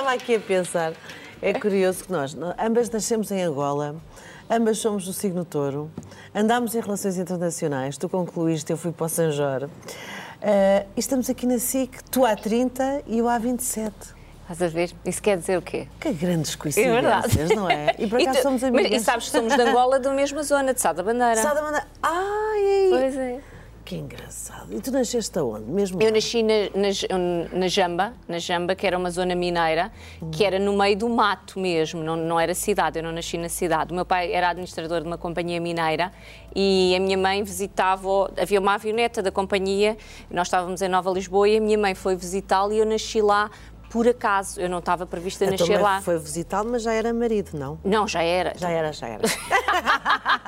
Estava aqui a pensar. É curioso que nós, ambas nascemos em Angola, ambas somos do signo touro, andámos em relações internacionais, tu concluíste, eu fui para o Sanjor. Uh, e estamos aqui na SIC, tu há 30 e eu há 27. Estás a ver? Isso quer dizer o quê? Que grandes coincidências, é não é? E por acaso e tu, somos amigas. Mas, e sabes que somos de Angola, da mesma zona, de Sá da Bandeira. Sá da Bandeira. Ai! Pois é. Que engraçado. E tu nasceste aonde? Mesmo eu nasci na, na, na, Jamba, na Jamba, que era uma zona mineira, hum. que era no meio do mato mesmo, não, não era cidade, eu não nasci na cidade. O meu pai era administrador de uma companhia mineira e a minha mãe visitava, havia uma avioneta da companhia, nós estávamos em Nova Lisboa e a minha mãe foi visitá-lo e eu nasci lá por acaso, eu não estava prevista a nascer lá. foi visitá-lo, mas já era marido, não? Não, já era. Já era, já era.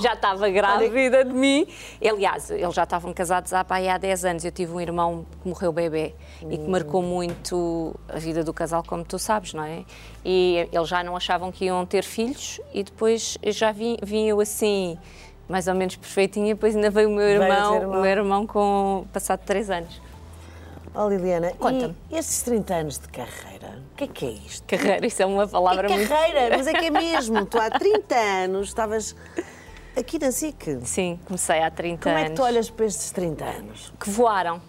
já estava grávida de mim. Aliás, eles já estavam casados há, há 10 anos. Eu tive um irmão que morreu bebê hum. e que marcou muito a vida do casal, como tu sabes, não é? E eles já não achavam que iam ter filhos e depois já vim, vim eu assim mais ou menos perfeitinha, depois ainda veio o meu irmão, o meu irmão com passado 3 anos. Oh, Liliana, conta-me. Estes 30 anos de carreira, o que é que é isto? Carreira, isso é uma palavra é muito. Carreira, mas é que é mesmo. tu há 30 anos estavas aqui na SIC. Sim, comecei há 30 Como anos. Como é que tu olhas para estes 30 anos? Que voaram.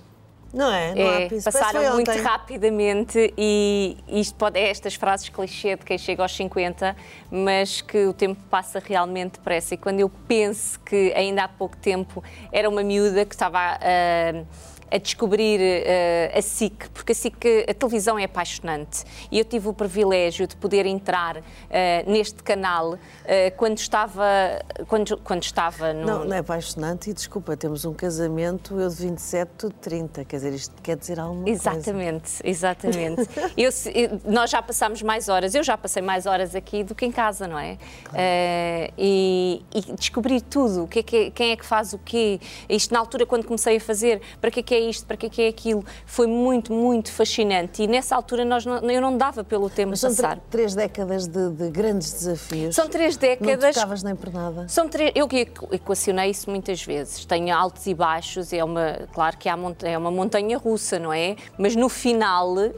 Não é? Não é passaram muito rapidamente e isto pode é estas frases clichê de quem chega aos 50, mas que o tempo passa realmente depressa. E quando eu penso que ainda há pouco tempo era uma miúda que estava a. Uh, a descobrir uh, a SIC, porque a SIC, a televisão é apaixonante. E eu tive o privilégio de poder entrar uh, neste canal uh, quando estava. Quando, quando estava no... Não, não é apaixonante e desculpa, temos um casamento, eu de 27, tu de 30, quer dizer, isto quer dizer alguma exatamente, coisa. Exatamente, exatamente. nós já passámos mais horas, eu já passei mais horas aqui do que em casa, não é? Claro. E, e, descobrir tudo, que é que, quem é que faz o quê. Isto na altura, quando comecei a fazer, para que é que é isto, para que é aquilo. Foi muito, muito fascinante e nessa altura nós não, eu não dava pelo tempo Mas são passar. três décadas de, de, grandes desafios. São três décadas. Não tocavas nem por nada. São três, eu equacionei isso muitas vezes. Tenho altos e baixos, é uma, claro que há, é uma montanha russa, não é? Mas no final uh,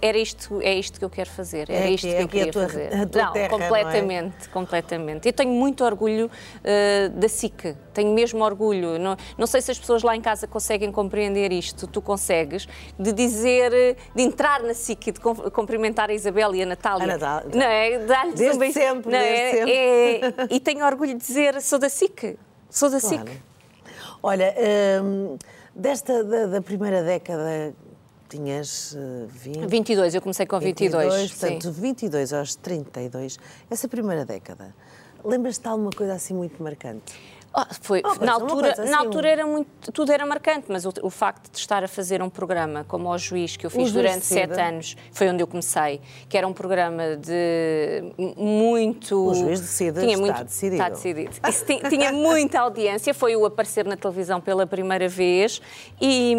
era isto, é isto que eu quero fazer, era é isto que, é que eu queria a tua, fazer. A tua não, terra, completamente, não é? completamente. Eu tenho muito orgulho uh, da SIC, tenho mesmo orgulho. Não, não sei se as pessoas lá em casa conseguem compreender isto, tu consegues, de dizer, de entrar na SIC e de cumprimentar a Isabel e a Natália. A Natália. Não é? Dar-lhes beijo. sempre, não é? sempre. É, e tenho orgulho de dizer, sou da SIC, sou da claro. SIC. Olha, hum, desta, da, da primeira década tinhas uh, 20... 22, eu comecei com 22. 22 portanto, sim. 22 aos 32, essa primeira década, lembras-te de alguma coisa assim muito marcante? Oh, foi, oh, na altura, assim, na altura era muito, tudo era marcante, mas o, o, facto de estar a fazer um programa como o Juiz, que eu fiz durante sete anos, foi onde eu comecei, que era um programa de muito... O Juiz decide, tinha está muito, decidido. Está decidido. Isso tinha, tinha muita audiência, foi o aparecer na televisão pela primeira vez e,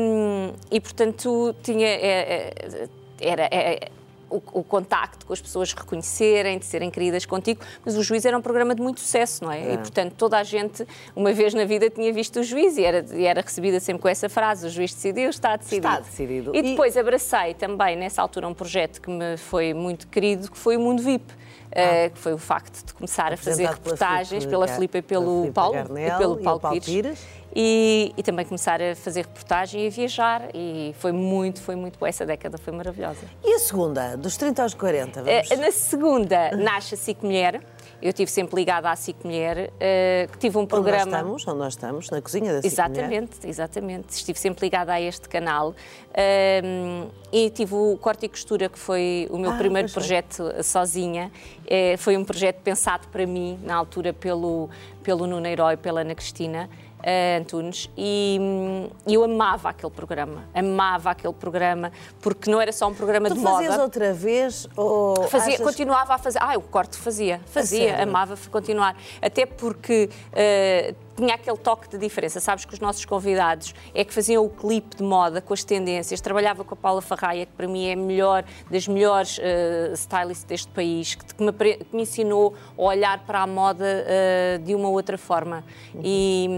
e portanto, tinha... É, é, era, é, o, o, contacto com as pessoas reconhecerem, de serem queridas contigo, mas o juiz era um programa de muito sucesso, não é? é. E, portanto, toda a gente, uma vez na vida, tinha visto o juiz e era, e era recebida sempre com essa frase: o juiz decidiu, está decidido. Está decidido. E depois e... abracei também, nessa altura, um projeto que me foi muito querido, que foi o Mundo VIP. Ah. Uh, que foi o facto de começar a fazer reportagens pela Filipe e pelo Paulo e pelo Paulo, Paulo Pires. Pires. E, e, também começar a fazer reportagem e a viajar. E foi muito, foi muito boa. Essa década foi maravilhosa. E a segunda, dos 30 aos 40? Vamos... Uh, na segunda, nasce a SIC Mulher. Eu estive sempre ligada à SIC Mulher, uh, tive um programa... Onde nós estamos, onde nós estamos, na cozinha da SIC Exatamente, Mulher. exatamente. Estive sempre ligada a este canal uh, e tive o Corte e Costura, que foi o meu ah, primeiro projeto sozinha. Uh, foi um projeto pensado para mim, na altura, pelo, pelo Nuno Herói e pela Ana Cristina uh, Antunes, e hum, eu amava aquele programa, amava aquele programa, porque não era só um programa tu de moda. fazias outra vez? Ou fazia, achas... Continuava a fazer. Ah, o corte fazia, fazia, amava continuar. Até porque uh, tinha aquele toque de diferença. Sabes que os nossos convidados é que faziam o clipe de moda com as tendências. Trabalhava com a Paula Farraia, que para mim é a melhor, das melhores uh, stylists deste país, que, que, me, que, me, ensinou a olhar para a moda uh, de uma outra forma. Uhum. E,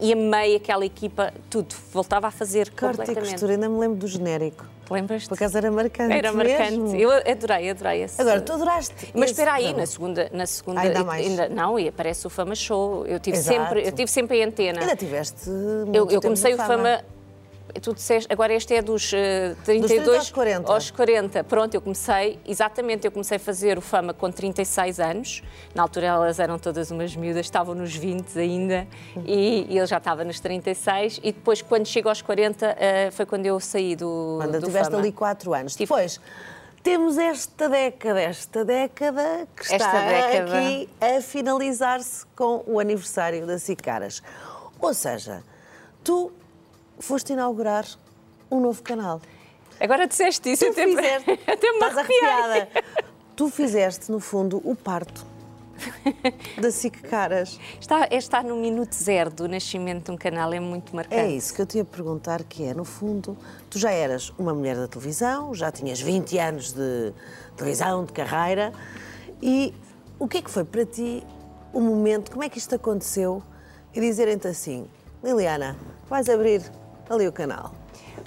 e amei aquela equipa, tudo. Voltava a fazer Corte completamente. e costura, ainda me lembro do genérico. Lembras-te? Por acaso era marcante. Era marcante. mesmo. Eu adorei, adorei esse. Agora, tu adoraste. Mas espera aí, na segunda, na segunda Ainda mais. não, e aparece o Fama Show. Eu tive Exato. sempre, eu tive sempre a antena. Ainda tiveste. Eu, muito eu comecei o na Fama. Tu disseste, agora este é dos eh, 32 30 aos 40. aos 40. Pronto, eu comecei, exatamente, eu comecei a fazer o Fama com 36 anos. Na altura elas eram todas umas miúdas, estavam nos 20 ainda e, e ele já estava nos 36. E depois, quando chego aos 40, eh, foi quando eu saí do, Quando do tiveste Fama. ali 4 anos. Tive- Depois, temos esta década, esta década que está década. aqui a finalizar-se com o aniversário da Cicaras. Ou seja, tu foste inaugurar um novo canal. Agora disseste isso, Tu até, fizeste. até me Estás arrepiada. Tu fizeste, no fundo, o parto da SIC Caras. Está, é estar no minuto zero do nascimento de um canal, é muito marcante. É isso que eu te ia perguntar, que é, no fundo, tu já eras uma mulher da televisão, já tinhas 20 anos de televisão, de carreira, e o que é que foi para ti o momento, como é que isto aconteceu, e dizerem-te assim, Liliana, vais abrir ali o canal,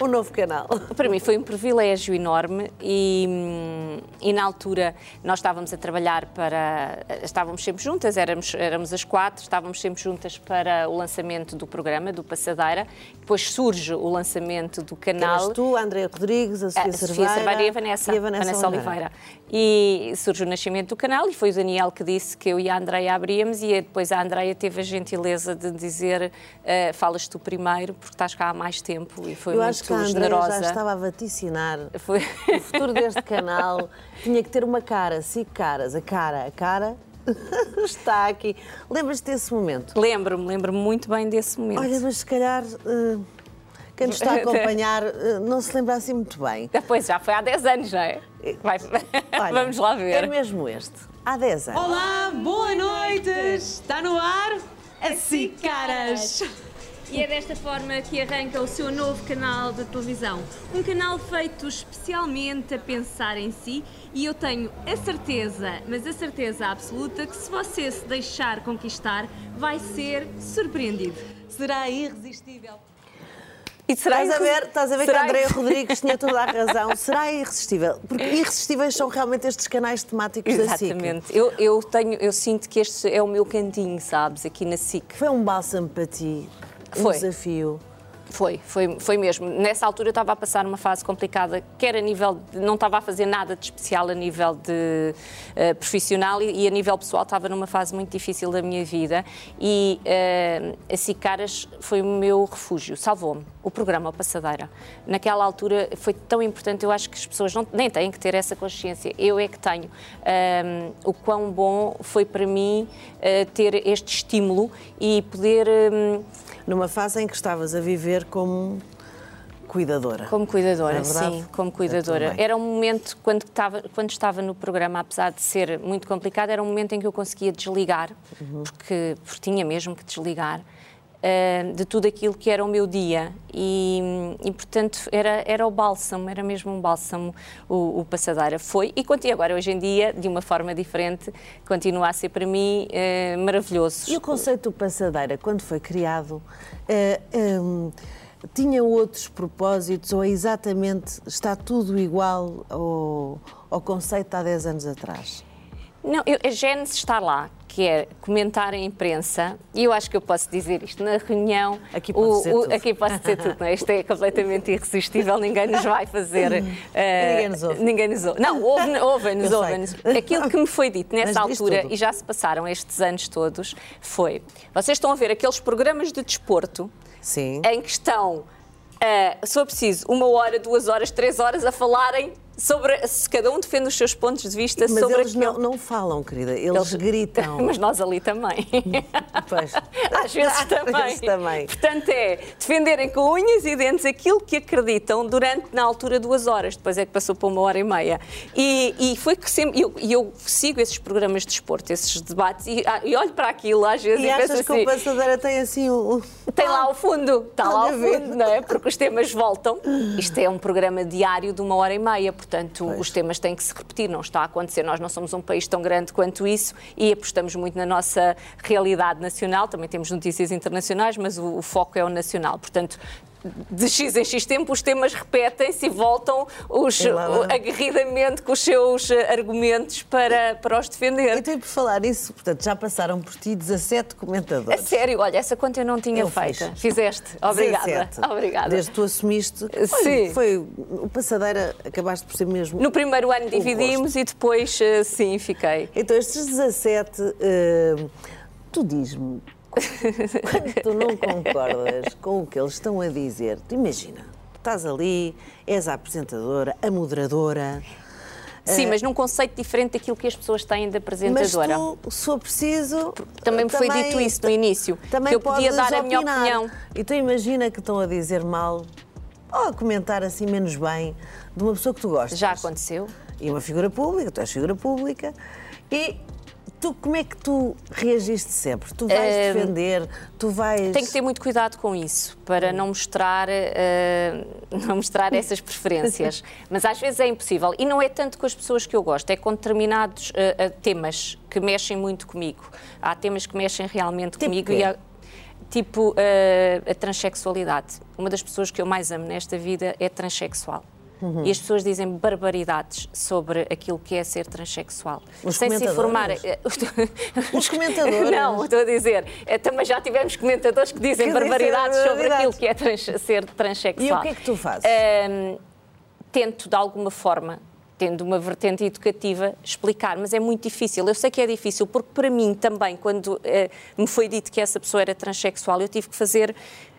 um novo canal. Para mim foi um privilégio enorme e, hum, e na altura nós estávamos a trabalhar para. Estávamos sempre juntas, éramos, éramos as quatro, estávamos sempre juntas para o lançamento do programa, do Passadeira. Depois surge o lançamento do canal. Eras tu, a Andréa Rodrigues, a Sofia, A Cerveira e a Vanessa, e a Vanessa Oliveira. E surge o nascimento do canal e foi o Daniel que disse que eu e a Andreia abríamos e depois a Andreia teve a gentileza de dizer eh, falas tu primeiro porque estás cá há mais tempo e foi Eu muito acho que a Andréa generosa. já estava a vaticinar Foi... O futuro deste canal tinha que ter uma cara, cinco caras. A cara, a cara está aqui. Lembras-te desse momento? Lembro-me, lembro-me muito bem desse momento. Olha, mas se calhar eh, quem nos está a acompanhar eh, não se lembra assim muito bem. Depois já foi há 10 anos, já é? Vai- Olha, Vamos lá ver. É mesmo este. Há 10 anos. Olá, boa noite! Está no ar? Assim, caras! E é desta forma que arranca o seu novo canal de televisão. Um canal feito especialmente a pensar em si e eu tenho a certeza, mas a certeza absoluta, que se você se deixar conquistar, vai ser surpreendido. Será irresistível. E será Estás a ver, estás a ver que será a Andréa Rodrigues tinha toda a razão. Será irresistível? Porque irresistíveis são realmente estes canais temáticos da SIC. Exatamente. Eu, eu, tenho, eu sinto que este é o meu cantinho, sabes, aqui na SIC. Foi um bálsamo para ti, um Foi. desafio. Foi, foi, foi mesmo. Nessa altura eu estava a passar uma fase complicada, quer a nível. De, não estava a fazer nada de especial a nível de eh, profissional e, e a nível pessoal estava numa fase muito difícil da minha vida e eh, a Cicaras foi o meu refúgio, salvou-me. O programa, o Passadeira. Naquela altura foi tão importante, eu acho que as pessoas não, nem têm que ter essa consciência. Eu é que tenho. Ahm, o quão bom foi para mim eh, ter este estímulo e poder. hum, Numa fase em que estavas a viver como cuidadora. Como cuidadora, É sim, como cuidadora. Era um momento, quando estava, quando estava no programa, apesar de ser muito complicado, era um momento em que eu conseguia desligar, Uhum. porque, porque tinha mesmo que desligar, eh, de tudo aquilo que era o meu dia. E, e, portanto, era, era o bálsamo, era mesmo um bálsamo o, o Passadeira. Foi e continua agora, hoje em dia, de uma forma diferente, continua a ser para mim eh, maravilhoso. E o conceito do passadeira, quando foi criado, eh, hum, tinha outros propósitos ou é exatamente está tudo igual ao, ao conceito de há 10 anos atrás? Não, eu, a Gênese está lá, que é comentar a imprensa, e eu acho que eu posso dizer isto na reunião. Aqui pode ser tudo. Aqui posso dizer tudo, não é? Isto é completamente irresistível, ninguém nos vai fazer. eh, ninguém nos ouve. Ninguém nos ouve. Não, ouve- ouvem-nos, ouvem-nos. sei. Aquilo que me foi dito nessa altura, tudo. e já se passaram estes anos todos, foi: vocês estão a ver aqueles programas de desporto Sim. em que estão, eh, se for preciso, uma hora, duas horas, três horas a falarem sobre. Se cada um defende os seus pontos de vista Mas sobre eles aquilo. não, não falam, querida, eles, gritam. Mas nós ali também. Pois. Às vezes também. vezes também. Portanto, é defenderem com unhas e dentes aquilo que acreditam durante, na altura, duas horas. Depois é que passou para uma hora e meia. E, e foi que sempre. E eu, eu sigo esses programas de desporto, esses debates, e, ah, e olho para aquilo às vezes e, E achas penso que assim. o passadeira tem assim um. Tem lá o fundo, está lá Olha o a ver. fundo, não é? Porque os temas voltam. Isto é um programa diário de uma hora e meia, portanto, os temas têm que se repetir, não está a acontecer. Nós não somos um país tão grande quanto isso e apostamos muito na nossa realidade nacional. Também temos notícias internacionais, mas o, o foco é o nacional. Portanto, de X em X tempo os temas repetem-se e voltam os, E lá vai. aguerridamente com os seus eh, argumentos para, para os defender. Então, e por falar isso, portanto, já passaram por ti 17 A comentadores. sério, olha, essa conta eu não tinha Eu feita. fiz. Fizeste. Obrigada. 17. Obrigada. Desde que tu assumiste. Foi, Sim. Foi o passadeira, acabaste por ser mesmo. No primeiro ano dividimos e depois, eh, sim, fiquei. Então, estes 17, eh, tu diz-me, quando tu não concordas com o que eles estão a dizer, tu imagina, tu estás ali, és a apresentadora, a moderadora, Sim, mas num conceito diferente daquilo que as pessoas têm mas apresentadora. tu, se for preciso. Também me foi dito isso no início, Também que eu podia dar a minha opinião. Então, imagina que estão a dizer mal ou a comentar assim menos bem de uma pessoa que tu gostas. Já aconteceu? e uma figura pública, tu és figura pública, e tu, como é que tu reagiste sempre? Tu vais Eh, defender, tu vais... Tenho que ter muito cuidado com isso, para não mostrar, eh, não mostrar essas preferências. Mas às vezes é impossível. E não é tanto com as pessoas que eu gosto, é com determinados eh, temas que mexem muito comigo. Há temas que mexem realmente Tipo comigo. E há- tipo a transexualidade. Uma das pessoas que eu mais amo nesta vida é transexual. Uhum. E as pessoas dizem barbaridades sobre aquilo que é ser transexual. Os sem se informar. comentadores? Os comentadores? Não, estou a dizer. eh, Também já tivemos comentadores que dizem Que dizem barbaridades sobre aquilo que é trans- ser transexual. E o que é que tu fazes? Ahm, tento, de alguma forma, tendo uma vertente educativa, explicar, mas é muito difícil. Eu sei que é difícil, porque para mim também, quando eh, me foi dito que essa pessoa era transexual, eu tive que fazer.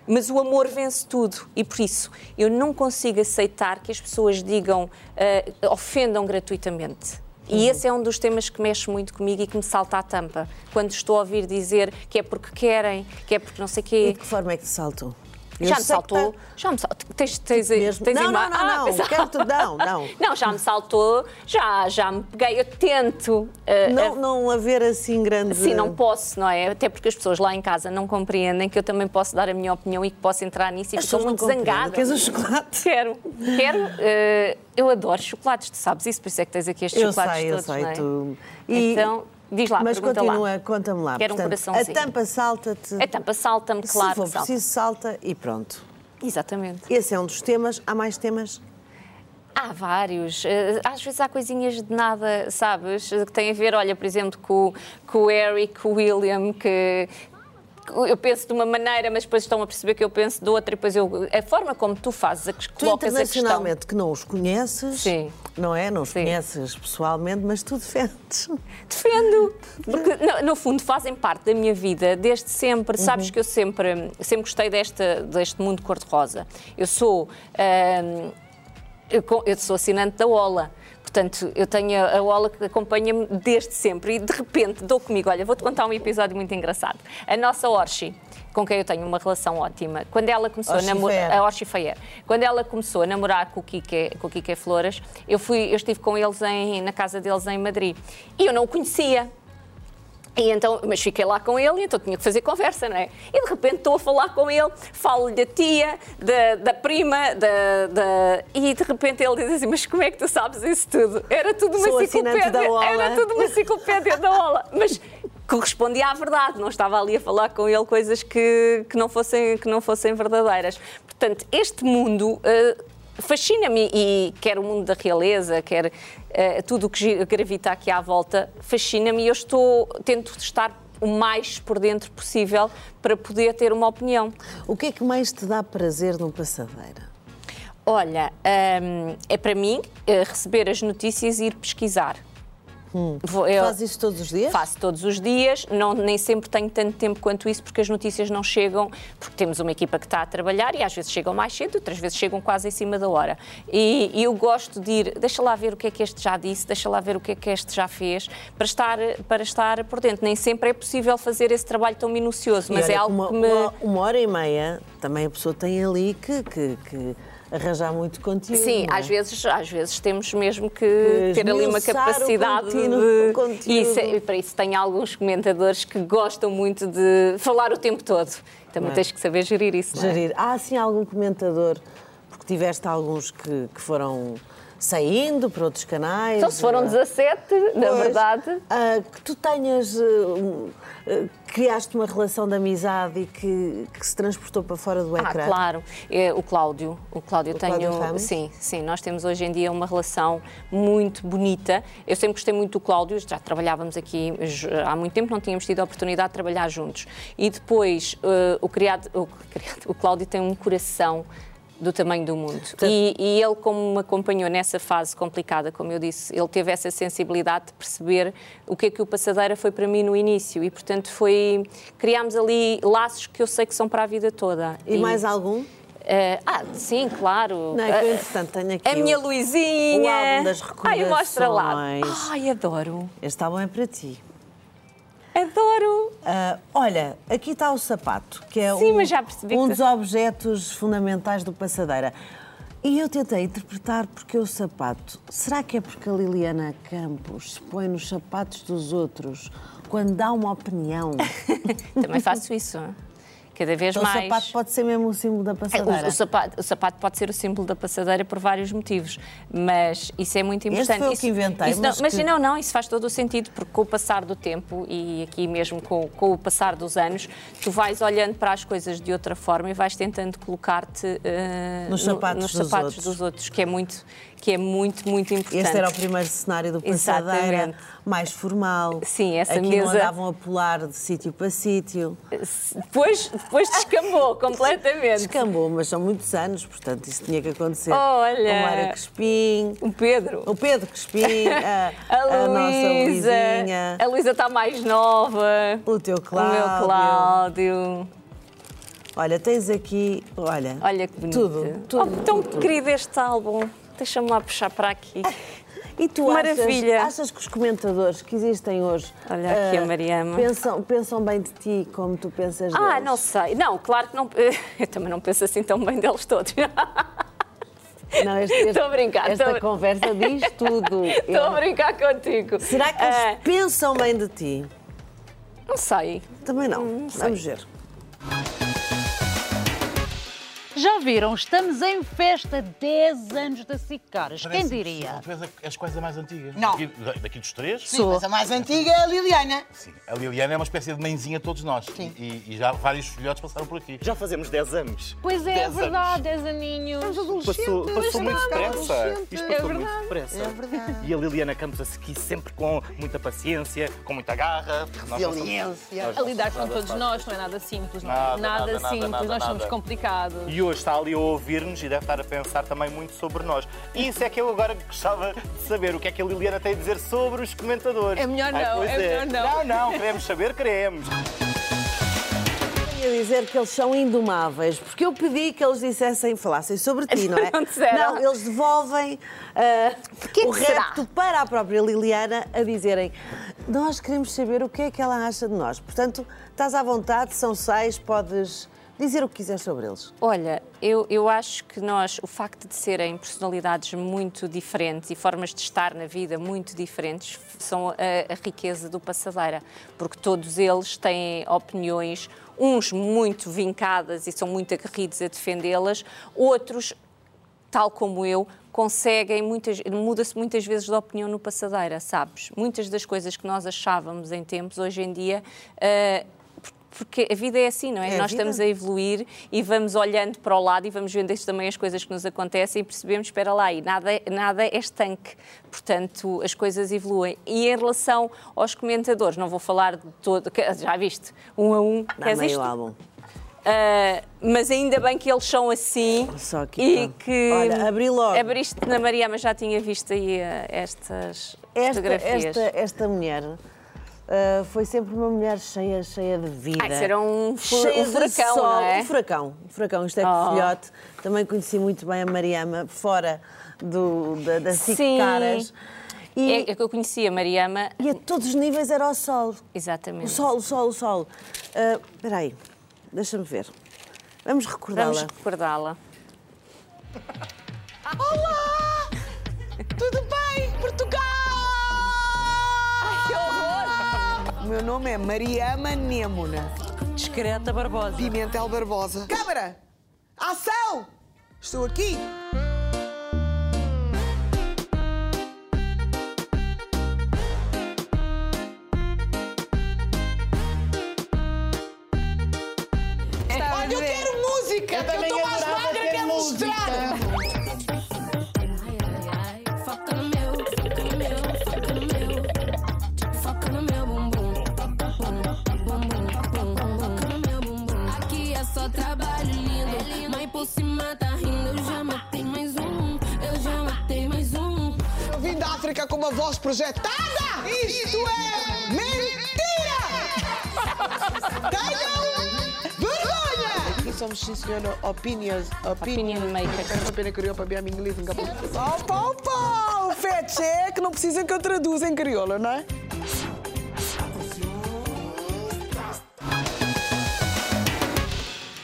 Mas o amor vence tudo e por isso eu não consigo aceitar que as pessoas digam, eh, ofendam gratuitamente. E Uhum. esse é um dos temas que mexe muito comigo e que me salta à tampa. Quando estou a ouvir dizer que é porque querem, que é porque não sei o E quê. de que forma é que te saltou? Eu Já me saltou, tá- já me saltou. Tens, tens, aí- mesmo? tens Não, não, não, não, pensava- quero não, não. Não, já me saltou, já, já me peguei, eu tento. eh, Não, eh, não haver assim grande... Sim, não posso, não é? Até porque as pessoas lá em casa não compreendem que eu também posso dar a minha opinião e que posso entrar nisso e estou não muito zangada. Queres um chocolate? Quero, quero. eh, eu adoro chocolates, tu sabes isso, por isso é que tens aqui estes Eu chocolates sei, eu todos, sei, não é? tu... E- Então, diz lá, Mas continua, conta-me lá. Quero um Portanto, coraçãozinho. A tampa salta-te. A tampa salta-me, claro. Se for salta. preciso, salta e pronto. Exatamente. Esse é um dos temas. Há mais temas? Há vários. Eh, Às vezes há coisinhas de nada, sabes? Que têm a ver, olha, por exemplo, com, com o Eric, com o William, que eu penso de uma maneira, mas depois estão a perceber que eu penso de outra, e depois eu. A forma como tu fazes, a que Tu colocas a questão. internacionalmente que não os conheces, Sim. não é? Não os Sim. conheces pessoalmente, mas tu defendes. Defendo, porque no, no fundo fazem parte da minha vida desde sempre. Sabes que eu sempre, sempre gostei desta, deste mundo cor-de-rosa. Eu sou, ahm, eu, eu sou assinante da OLA. Portanto, eu tenho a a Ola que acompanha-me desde sempre e de repente dou comigo. Olha, vou-te contar um episódio muito engraçado. A nossa Orchi, com quem eu tenho uma relação ótima, quando ela começou a Orchi namorar. Fair. A Orchi Fayer. Quando ela começou a namorar com o Kike, com o Kike Flores, eu, fui, eu estive com eles em, na casa deles em Madrid. E eu não o conhecia. E então, mas fiquei lá com ele, e então tinha que fazer conversa, não é? E de repente estou a falar com ele, falo-lhe da tia, da, da prima, da, da- E de repente ele diz assim: Mas como é que tu sabes isso tudo? Era tudo uma Sou enciclopédia. da Ola. Era tudo uma enciclopédia da Ola. Mas correspondia à verdade, não estava ali a falar com ele coisas que, que, não, fossem, que não fossem verdadeiras. Portanto, este mundo. eh, Fascina-me e quer o mundo da realeza, quer eh, tudo o que gravita aqui à volta, fascina-me e eu estou, tento estar o mais por dentro possível para poder ter uma opinião. O que é que mais te dá prazer num passadeira? Olha, hum, é para mim eh, receber as notícias e ir pesquisar. Vou- eu- Fazes isso todos os dias? Faço todos os dias, não, nem sempre tenho tanto tempo quanto isso, porque as notícias não chegam, porque temos uma equipa que está a trabalhar e às vezes chegam mais cedo, outras vezes chegam quase em cima da hora. E, e eu gosto de ir, deixa lá ver o que é que este já disse, deixa lá ver o que é que este já fez, para estar, para estar por dentro. Nem sempre é possível fazer esse trabalho tão minucioso, mas E olha, é algo uma, que me. uma, uma hora e meia, também a pessoa tem ali que, que, que arranjar muito conteúdo. Sim, é? às vezes, às vezes temos mesmo que ter ali uma capacidade contínuo- de. conteúdo. E isso é- e para isso tem alguns comentadores que gostam muito de falar o tempo todo. Também é? tens que saber gerir isso. é? Gerir. Há assim algum comentador, porque tiveste alguns que, que foram saindo para outros canais. Então, se foram ah, 17, na Pois, verdade. ah, que tu tenhas. ah, criaste uma relação de amizade e que, que se transportou para fora do Ah, ecrã. claro. É, o Cláudio. O Cláudio O tenho. Cláudio? Sim, sim. Nós temos hoje em dia uma relação muito bonita. Eu sempre gostei muito do Cláudio, já trabalhávamos aqui há muito tempo, não tínhamos tido a oportunidade de trabalhar juntos. E depois eh, o, criado, o, criado- o Cláudio tem um coração do tamanho do mundo. E, e ele, como me acompanhou nessa fase complicada, como eu disse, ele teve essa sensibilidade de perceber o que é que o Passadeira foi para mim no início. E, portanto, foi. Criámos ali laços que eu sei que são para a vida toda. E mais algum? Eh, ah, sim, claro. Não, é que eu, entretanto, tenho aqui. a minha o- Luizinha. o álbum das Ai, mostra lá. recordações. Ai, adoro. Este álbum é para ti. Adoro. Ah, olha, aqui está o sapato, que é Sim, um, um dos objetos fundamentais do Passadeira. E eu tentei interpretar porque o sapato. Será que é porque a Liliana Campos se põe nos sapatos dos outros quando dá uma opinião? Também faço isso. Cada vez Então, o mais. sapato pode ser mesmo o símbolo da É, passadeira. O, o sapato, o sapato pode ser o símbolo da passadeira por vários motivos, mas isso é muito importante. foi o Isso- que inventei, isso não- mas mas que- não, não, isso faz todo o sentido, porque com o passar do tempo e aqui mesmo com, com o passar dos anos, tu vais olhando para as coisas de outra forma e vais tentando colocar-te eh, Nos no- sapatos nos dos sapatos outros. dos outros, que é muito, que é muito, muito importante. Este era o primeiro cenário do Passadeira, Exatamente. mais formal. Sim, essa Aqui não mesa- andavam a pular de sítio para sítio. Depois, depois descambou completamente. Descambou, mas são muitos anos, portanto isso tinha que acontecer. Olha. O Mário Crespim, O Pedro. o Pedro Crespim, a, A, a nossa Luísa. Luizinha, A Luísa está mais nova. o teu O Cláudio. meu Cláudio. Olha, tens aqui, olha, Olha que bonito. tudo, tudo, oh, tão tudo. querido este álbum. Deixa-me lá puxar para aqui. E tu Que achas, maravilha. achas que os comentadores que existem hoje Olha aqui ah, a Mariama. Pensam, pensam bem de ti como tu pensas Ah, deles? não sei. Não, claro que não. Eu também não penso assim tão bem deles todos. Não, este- este- Estou a brincar, Esta a- conversa diz tudo. Estou a brincar contigo. Será que eles Ah, pensam bem de ti? não sei. Também não. Sei. Vamos ver. Já viram? Estamos em festa 10 anos da Cicaras. Quem diria? Tu és, a- és quase a mais antiga. Não. Daqui, daqui dos três? Sim, mas a mais antiga é a Liliana. Sim. A Liliana é uma espécie de mãezinha de todos nós. Sim. E, e já vários filhotes passaram por aqui. Já fazemos 10 anos. Pois é, é Dez verdade, 10 aninhos. Passou, passou muito depressa. Isto É passou muito verdade. depressa. É verdade. E a Liliana Campos a seguir sempre com muita paciência, com muita garra. Nós não somos- Resiliência. nós A lidar somos com nada todos fáceis. nós não é nada simples, não é? Nada, Nada, nada, nada, simples, nada, nós somos nada. complicados. E hoje está ali a ouvir-nos e deve estar a pensar também muito sobre nós. E isso é que eu agora gostava de saber o que é que a Liliana tem a dizer sobre os comentadores. É melhor Ai, não, pois é melhor não. Não, não, queremos saber, queremos. Tenho a dizer que eles são indomáveis, porque eu pedi que eles dissessem, falassem sobre ti, não é? Não disseram. Não, eles devolvem que o que será? repto para a própria Liliana a dizerem nós queremos saber o que é que ela acha de nós. Portanto, estás à vontade, são seis, podes dizer o que quiser sobre eles. Olha, eu, eu acho que nós, o facto de serem personalidades muito diferentes e formas de estar na vida muito diferentes, são a, a riqueza do Passadeira, porque todos eles têm opiniões, uns muito vincadas e são muito aguerridos a defendê-las, outros tal como eu, conseguem, muitas, muda-se muitas vezes de opinião no passadeira, sabes? Muitas das coisas que nós achávamos em tempos, hoje em dia, ah, porque a vida é assim, não é? É a nós vida. estamos a evoluir e vamos olhando para o lado e vamos vendo também as coisas que nos acontecem e percebemos, espera lá, e nada, é- nada é estanque. Portanto, as coisas evoluem. E em relação aos comentadores, não vou falar de todo, que- já viste, um a um, Dá meio isto? álbum. Uh, mas ainda bem que eles são assim Só aqui, e pá. que Olha, abri logo. abriste na Mariama já tinha visto aí uh, estas Esta, fotografias esta, esta mulher ah, foi sempre uma mulher cheia, cheia de vida. Ah, isso era um, cheia um de furacão, sol. não é? Um furacão, um furacão. Isto é Oh. filhote. Também conheci muito bem a Mariama fora do, da, da Sim. Caras. E, É, é que eu conhecia a Mariama e a todos os níveis era o sol. exatamente O sol, o sol, o sol. Ah, Espera aí, deixa-me ver. Vamos vamos recordá-la. recordá-la Tudo bem, Portugal? O meu nome é Mariama Némona Discreta Barbosa. Pimentel Barbosa. Câmara! Ação! Estou aqui! Com uma voz projetada. Isto é mentira! Tenham vergonha! Aqui somos, sim, senhora, opinions, opinion, Opinion makers. Quero saber em crioulo para minha inglês em capuz. Opa, opa! O fete é que não precisam que eu traduza em crioulo, não é?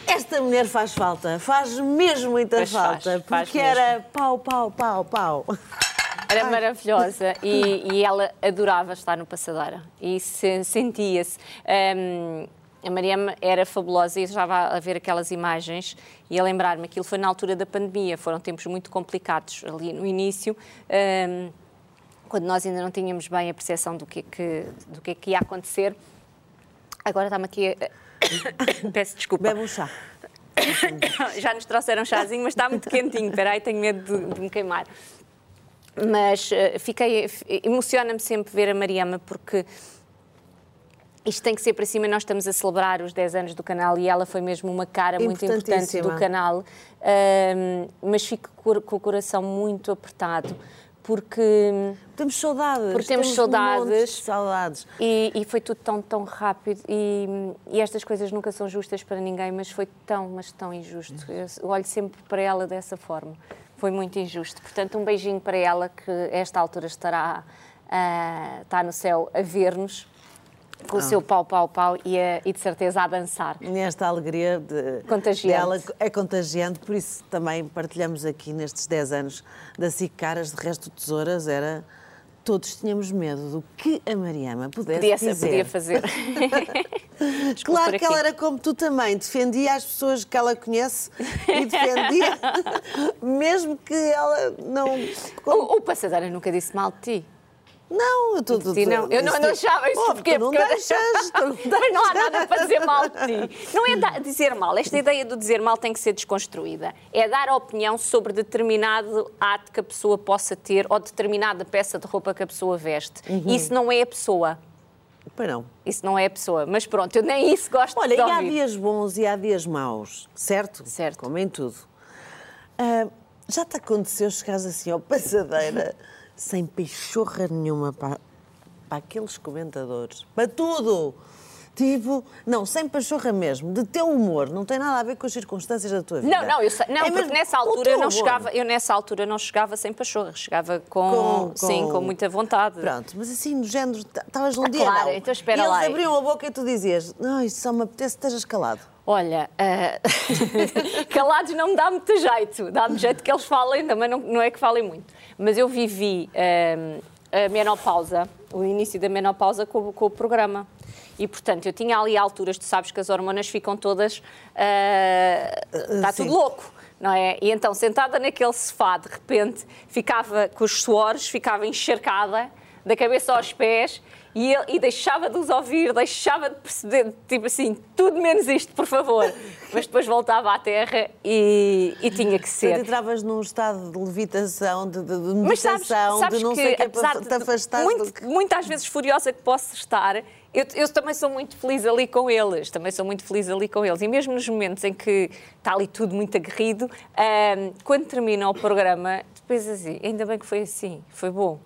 Esta mulher faz falta, faz mesmo muita faz, falta, faz porque mesmo. era pau, pau, pau, pau. Era maravilhosa e, e ela adorava estar no Passadeira e se- sentia-se. Hum, a Mariama era fabulosa e eu estava a ver aquelas imagens e a lembrar-me, aquilo foi na altura da pandemia, foram tempos muito complicados ali no início, hum, quando nós ainda não tínhamos bem a percepção do que, é que, do que, é que ia acontecer. Agora está-me aqui a... Peço desculpa. Bebe um chá. Já nos trouxeram chazinho, mas está muito quentinho. Espera aí, tenho medo de, de me queimar. Mas eh, fiquei, emociona-me sempre ver a Mariama porque isto tem que ser para cima. Nós estamos a celebrar os 10 anos do canal e ela foi mesmo uma cara muito importante do canal. Ahm, mas fico co- com o coração muito apertado porque Temos saudades. Porque temos montes saudades. de saudades. e, e foi tudo tão, tão rápido e, e estas coisas nunca são justas para ninguém, mas foi tão, mas tão injusto. Eu olho sempre para ela dessa forma. Foi muito injusto. Portanto, um beijinho para ela que a esta altura estará ah, está no céu a ver-nos com o seu pau, pau, pau e, a- e de certeza a dançar. Nesta alegria de, Contagiante. dela é contagiante, por isso também partilhamos aqui nestes 10 anos da SIC Caras, de resto tesouras, era. Todos tínhamos medo do que a Mariama pudesse Podia, dizer. podia fazer. Claro que ela era como tu também, defendia as pessoas que ela conhece e defendia, mesmo que ela não. O, o nunca disse mal de ti. Não, eu estou. Ti, não. Eu não, não achava isso. Oh, Porquê? tu não Porque deixas, não não há nada para dizer mal de ti. Não é da- dizer mal. Esta ideia do dizer mal tem que ser desconstruída. É dar opinião sobre determinado ato que a pessoa possa ter ou determinada peça de roupa que a pessoa veste. Uhum. Isso não é a pessoa. Pois não. Isso não é a pessoa. Mas pronto, eu nem isso gosto Olha, de e há dias bons e há dias maus, certo? Certo. Como em tudo. Ah, já te aconteceu chegares assim ao passadeira sem peixorra nenhuma para, para aqueles comentadores? Para tudo! Tipo, não, sem pachorra mesmo, de teu humor, não tem nada a ver com as circunstâncias da tua vida. Não, não, eu sei- não É porque nessa altura eu não humor. chegava, eu nessa altura não chegava sem pachorra, chegava com, sim, com muita vontade. Pronto, mas assim, no género, estavas num Ah, dia claro, não. então espera e lá. eles abriam a boca e tu dizias, não, isto só me apetece que estejas calado. Olha, ah, calados não me dá muito jeito. Dá-me jeito que eles falem, também não, não é que falem muito. Mas eu vivi ah, a menopausa, o início da menopausa com, o- com o programa. E, portanto, eu tinha ali alturas, tu sabes que as hormonas ficam todas. Está sim. tudo louco. Não é? E então, sentada naquele sofá, de repente, ficava com os suores, ficava encharcada, da cabeça aos pés, e, ele- e deixava de os ouvir, deixava de perceber, tipo assim, tudo menos isto, por favor. Mas depois voltava à terra e, e tinha que ser. entravas num estado de levitação, de, de, de Mas sabes, sabes de não que, sei o que, apesar de te afastar muito, que... muitas vezes furiosa que posso estar, eu, eu também sou muito feliz ali com eles, também sou muito feliz ali com eles. E mesmo nos momentos em que está ali tudo muito aguerrido, ahm, quando termina o programa, depois assim, ainda bem que foi assim, foi bom,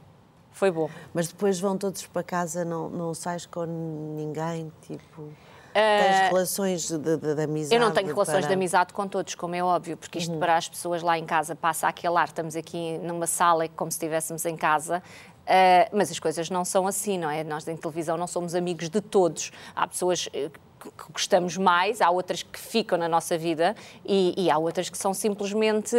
foi bom. Mas depois vão todos para casa, não, não sais com ninguém, tipo... Ah, Tens relações de, de, de amizade? Eu não tenho relações para- de amizade com todos, como é óbvio, porque isto para as pessoas lá em casa passa aquele ar, estamos aqui numa sala é como se estivéssemos em casa. ah, mas as coisas não são assim, não é? Nós em televisão não somos amigos de todos. Há pessoas eh, que gostamos mais, há outras que ficam na nossa vida e, e há outras que são simplesmente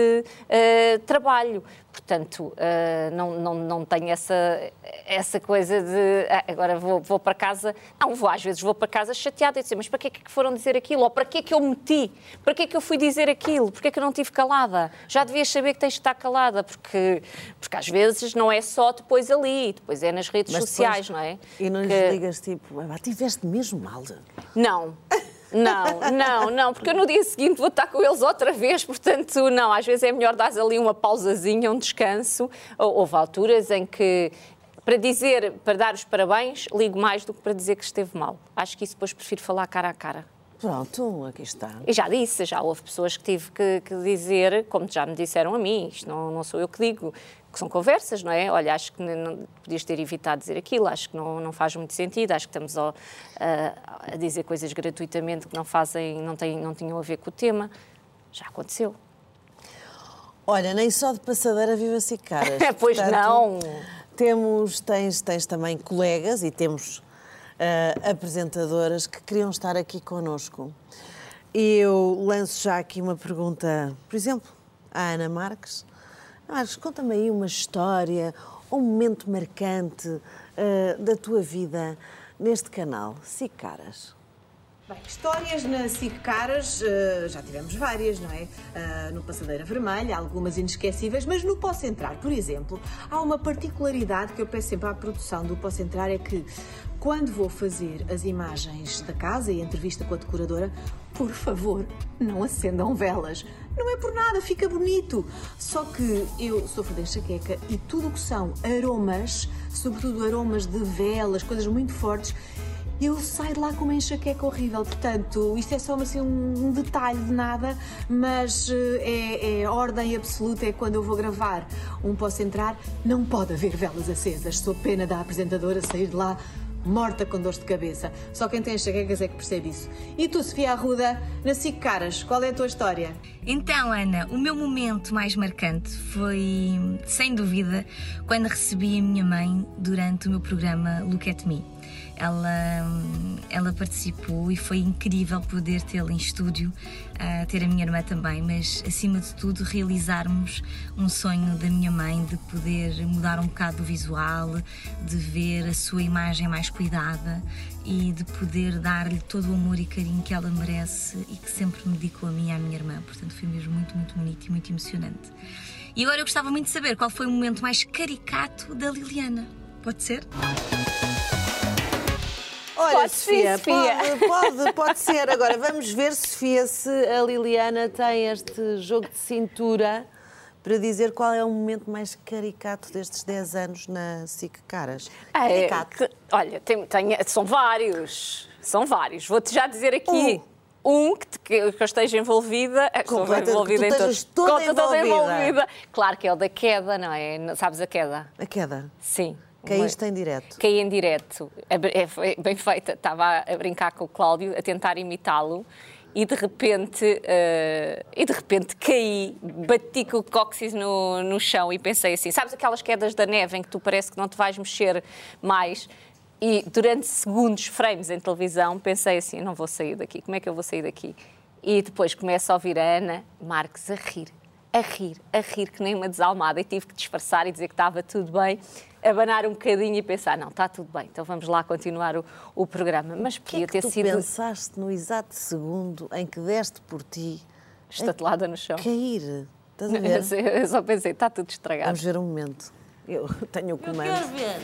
ah, trabalho. Portanto, ah, não, não, não tenho essa, essa coisa de "Ah, agora vou, vou para casa. Não, vou, às vezes vou para casa chateada e dizer, mas para que é que foram dizer aquilo? Ou para que é que eu meti? Para que é que eu fui dizer aquilo? Para que é que eu não estive calada? Já devias saber que tens de estar calada, porque, porque às vezes não é só depois ali, depois é nas redes Mas sociais, depois- não é? E não lhes Que- ligas tipo, "Ah, tiveste mesmo mal. Não. Não, não, não, porque eu no dia seguinte vou estar com eles outra vez, portanto, não, às vezes é melhor dar ali uma pausazinha, um descanso. Ou- Houve alturas em que, para dizer, para dar os parabéns, ligo mais do que para dizer que esteve mal. Acho que isso depois prefiro falar cara a cara. Pronto, aqui está. E já disse, já houve pessoas que tive que, que dizer, como já me disseram a mim, isto não, não sou eu que digo, que são conversas, não é? Olha, acho que não, podias ter evitado dizer aquilo, acho que não, não faz muito sentido, acho que estamos a, a- a dizer coisas gratuitamente que não fazem, não, têm, não tinham a ver com o tema. Já aconteceu. Olha, nem só de passadeira vive-se caras. Pois não. Temos, tens, tens também colegas e temos ah, apresentadoras que queriam estar aqui connosco. E eu lanço já aqui uma pergunta, por exemplo, à Ana Marques. Marques, conta-me aí uma história, um momento marcante ah, da tua vida neste canal, Sim Caras. Bem, histórias na SIC Caras, eh, já tivemos várias, não é? Ah, no Passadeira Vermelha, algumas inesquecíveis, mas no Posso Entrar, por exemplo, há uma particularidade que eu peço sempre à produção do Posso Entrar, é que quando vou fazer as imagens da casa e a entrevista com a decoradora, por favor, não acendam velas. Não é por nada, fica bonito. Só que eu sofro de enxaqueca e tudo o que são aromas, sobretudo aromas de velas, coisas muito fortes, eu saio de lá com uma enxaqueca horrível. Portanto, isto é só assim, um, detalhe de nada, mas eh, é, é ordem absoluta. É quando eu vou gravar um Posso Entrar, não pode haver velas acesas. Sou pena da apresentadora sair de lá morta com dores de cabeça. Só quem tem enxaquecas é que percebe isso. E tu, Sofia Arruda, na SIC Caras, qual é a tua história? Então, Ana, o meu momento mais marcante foi, sem dúvida, quando recebi a minha mãe durante o meu programa Look at Me. Ela, ela participou e foi incrível poder tê-la em estúdio, ah, ter a minha irmã também, mas acima de tudo realizarmos um sonho da minha mãe de poder mudar um bocado o visual, de ver a sua imagem mais cuidada e de poder dar-lhe todo o amor e carinho que ela merece e que sempre me dedicou a mim e à minha irmã. Portanto, foi mesmo muito, muito bonito e muito emocionante. E agora eu gostava muito de saber qual foi o momento mais caricato da Liliana. Pode ser? Olha, Pode Sofia, Sofia. Pode, pode, pode ser. Agora, vamos ver, Sofia, se a Liliana tem este jogo de cintura para dizer qual é o momento mais caricato destes 10 anos na SIC Caras. Ah, é, Caricato. que- olha, tem, tem- são vários. São vários. Vou-te já dizer aqui. Um que, te- que eu esteja envolvida, estou envolvida em todos. toda toda envolvida. Claro que é o da queda, não é? Sabes a queda? A queda. Sim. Caíste em direto. Caí em direto. É bem- feita. Estava a brincar com o Cláudio, a tentar imitá-lo. E de repente, eh, e de repente caí, bati com o cóccix no, no chão e pensei assim: sabes aquelas quedas da neve em que tu parece que não te vais mexer mais? E durante segundos, frames em televisão, pensei assim: não vou sair daqui, como é que eu vou sair daqui? E depois começo a ouvir a Ana Marques a rir, a rir, a rir, que nem uma desalmada. E tive que disfarçar e dizer que estava tudo bem, abanar um bocadinho e pensar: não, está tudo bem, então vamos lá continuar o, o programa. Mas O que podia é que ter tu sido pensaste no exato segundo em que deste por ti estatelada no chão. cair? Estás a ver? Eu só pensei: está tudo estragado. Vamos ver um momento. Eu tenho o comando. ver.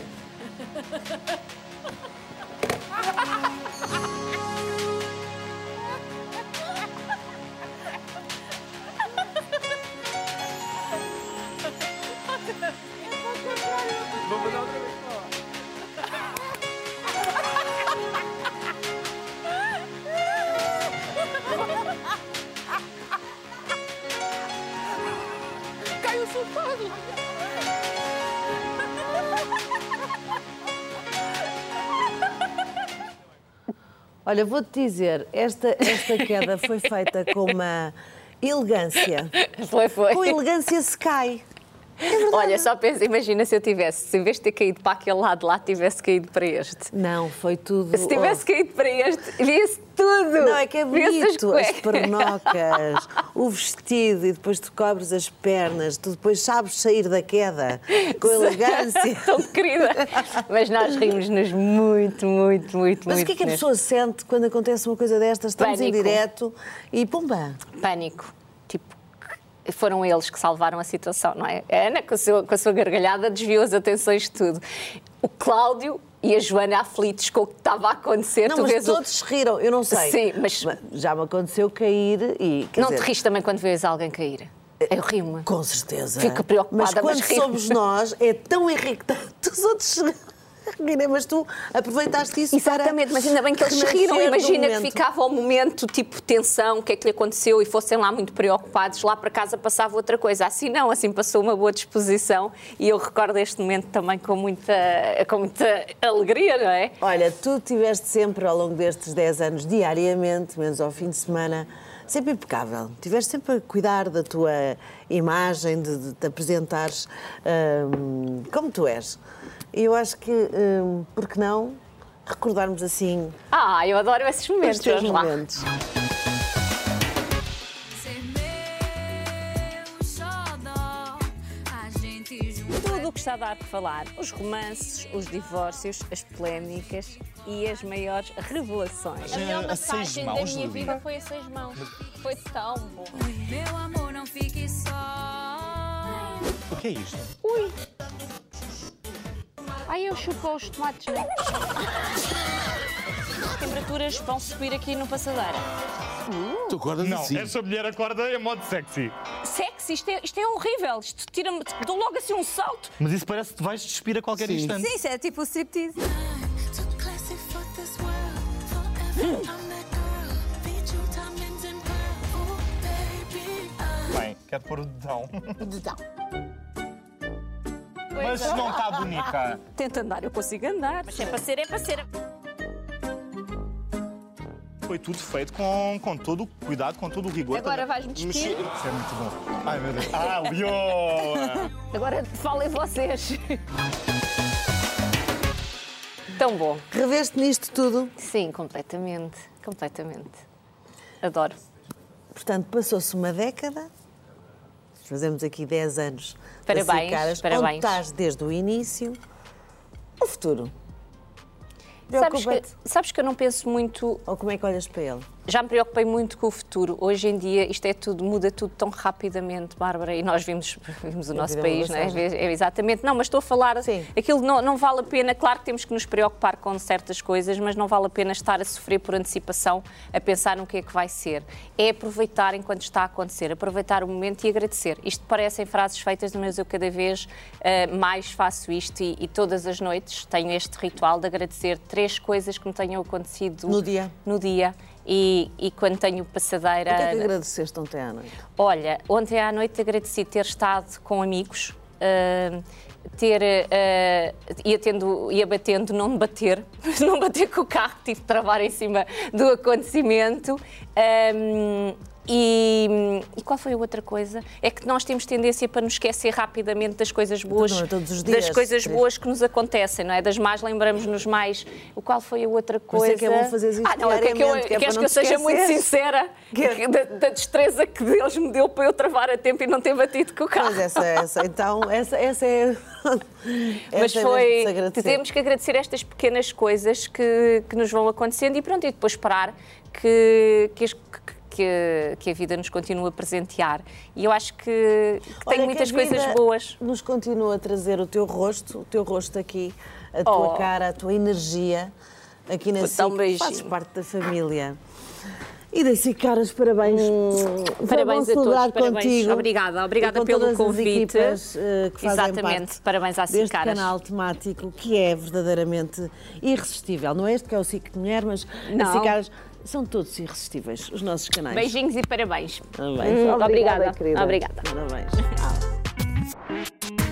Caiu sofado. Olha, vou-te dizer, esta, esta queda foi feita com uma elegância. Foi, foi. Com elegância se cai. Olha, só pensa, imagina se eu tivesse, se em vez de ter caído para aquele lado lá, tivesse caído para este. Não, foi tudo. Se tivesse caído para este, via-se tudo. Não, é que é bonito, as pernocas, o vestido e depois tu cobres as pernas, tu depois sabes sair da queda com elegância. Tão querida. Mas nós rimos-nos muito, muito, muito, Mas muito. o que é que a pessoa sente quando acontece uma coisa destas? Estamos em Pânico. direto e pumba! Pânico. Foram eles que salvaram a situação, não é? A Ana, com a sua, com a sua gargalhada, desviou as atenções de tudo. O Cláudio e a Joana aflitos com o que estava a acontecer. Não, tu mas vês o- todos se riram, eu não sei. Sim, mas Já me aconteceu cair e. não dizer, te rires também quando vês alguém cair. Eu rio-me. Com certeza. Fico preocupada, Mas quando mas somos nós, é tão irritante os outros rirem, mas tu aproveitaste isso Exatamente, para mas ainda bem que eles riram. Imagina que ficava ao momento, tipo, tensão, o que é que lhe aconteceu e fossem lá muito preocupados, lá para casa passava outra coisa. Assim não, assim passou uma boa disposição e eu recordo este momento também com muita, com muita alegria, não é? Olha, tu tiveste sempre ao longo destes 10 anos, diariamente, menos ao fim de semana, sempre impecável. Tiveste sempre a cuidar da tua imagem, de, de te apresentares hum, como tu és. Eu acho que, hum, por que não, recordarmos assim Ah, eu adoro esses momentos. os teus vamos lá. momentos. Tudo o que está a dar para falar. Os romances, os divórcios, as polémicas e as maiores revelações. A melhor seis massagem da minha vida foi a seis mãos. Foi tão bom. Meu amor, não fique só. O que é isto? Ui! Ai, eu chupo os tomates, não é? As temperaturas vão subir aqui no passadeira. Tu acordas Não, assim. essa mulher acorda em modo sexy. Sexy, isto é, isto é horrível. Isto tira-me. Dou logo assim um salto. Mas isso parece que vais despir a qualquer instante. Sim, isso é tipo o striptease. Bem, quero pôr o dedão. Dedão. Mas se não está bonita. Tenta andar, eu consigo andar. Mas é para ser, é para ser. Foi tudo feito com, com todo o cuidado, com todo o rigor. Agora vais-me despir? Mexer- Isso é muito bom. Ai, meu Deus. Ah, o Yoa! Agora falem vocês. Tão bom. Reveste nisto tudo? Sim, completamente. Completamente. Adoro. Portanto, passou-se uma década, fazemos aqui 10 anos. Parabéns, caras, parabéns. Onde estás desde o início, o futuro. Sabes que, sabes que eu não penso muito. Ou como é que olhas para ele? Já me preocupei muito com o futuro. Hoje em dia isto é tudo, muda tudo tão rapidamente, Bárbara, e nós vimos, vimos o nosso é país, não é? passagem. É, Exatamente. Não, mas estou a falar, aquilo não, não vale a pena, claro que temos que nos preocupar com certas coisas, mas não vale a pena estar a sofrer por antecipação, a pensar no que é que vai ser. É aproveitar enquanto está a acontecer, aproveitar o momento e agradecer. Isto parecem frases feitas, mas eu cada vez eh, mais faço isto e, e todas as noites tenho este ritual de agradecer três coisas que me tenham acontecido No dia? no dia. E, e quando tenho passadeira. O que é que agradeceste ontem à noite? Olha, ontem à noite agradeci ter estado com amigos, ah, ter. ah, ia, tendo, ia batendo, não me bater, não bater com o carro, tive de travar em cima do acontecimento. Ahm, e, e qual foi a outra coisa? É que nós temos tendência para nos esquecer rapidamente das coisas boas, não é dias, das coisas boas que nos acontecem, não é? Das más lembramos-nos mais. O qual foi a outra coisa? isso é que é bom fazeres isto ah, não, é que eu, diariamente, que é queres que eu seja muito sincera que- da, da destreza que Deus me deu para eu travar a tempo e não ter batido com o carro. Pois essa, essa, então, essa, essa é. Mas essa é foi. Temos que agradecer estas pequenas coisas que, que nos vão acontecendo e pronto, e depois esperar que, que, que- que- que a vida nos continue a presentear. E eu acho que, que Olha, tem muitas que coisas boas. Nos continua a trazer o teu rosto, o teu rosto aqui, a tua Oh. cara, a tua energia aqui na um SIC, beijinho. fazes parte da família. E da SIC, caras, parabéns. Foi Parabéns a todos, parabéns. contigo. Obrigada, obrigada pelo convite. Equipas, eh, Exatamente, parabéns à deste Caras. canal temático que é verdadeiramente irresistível. Não é este que é o SIC de Mulher, mas Não. a são todos irresistíveis, os nossos canais. Beijinhos e parabéns. Parabéns. Hum, obrigada, obrigada. Querida. Obrigada. Parabéns. Ah.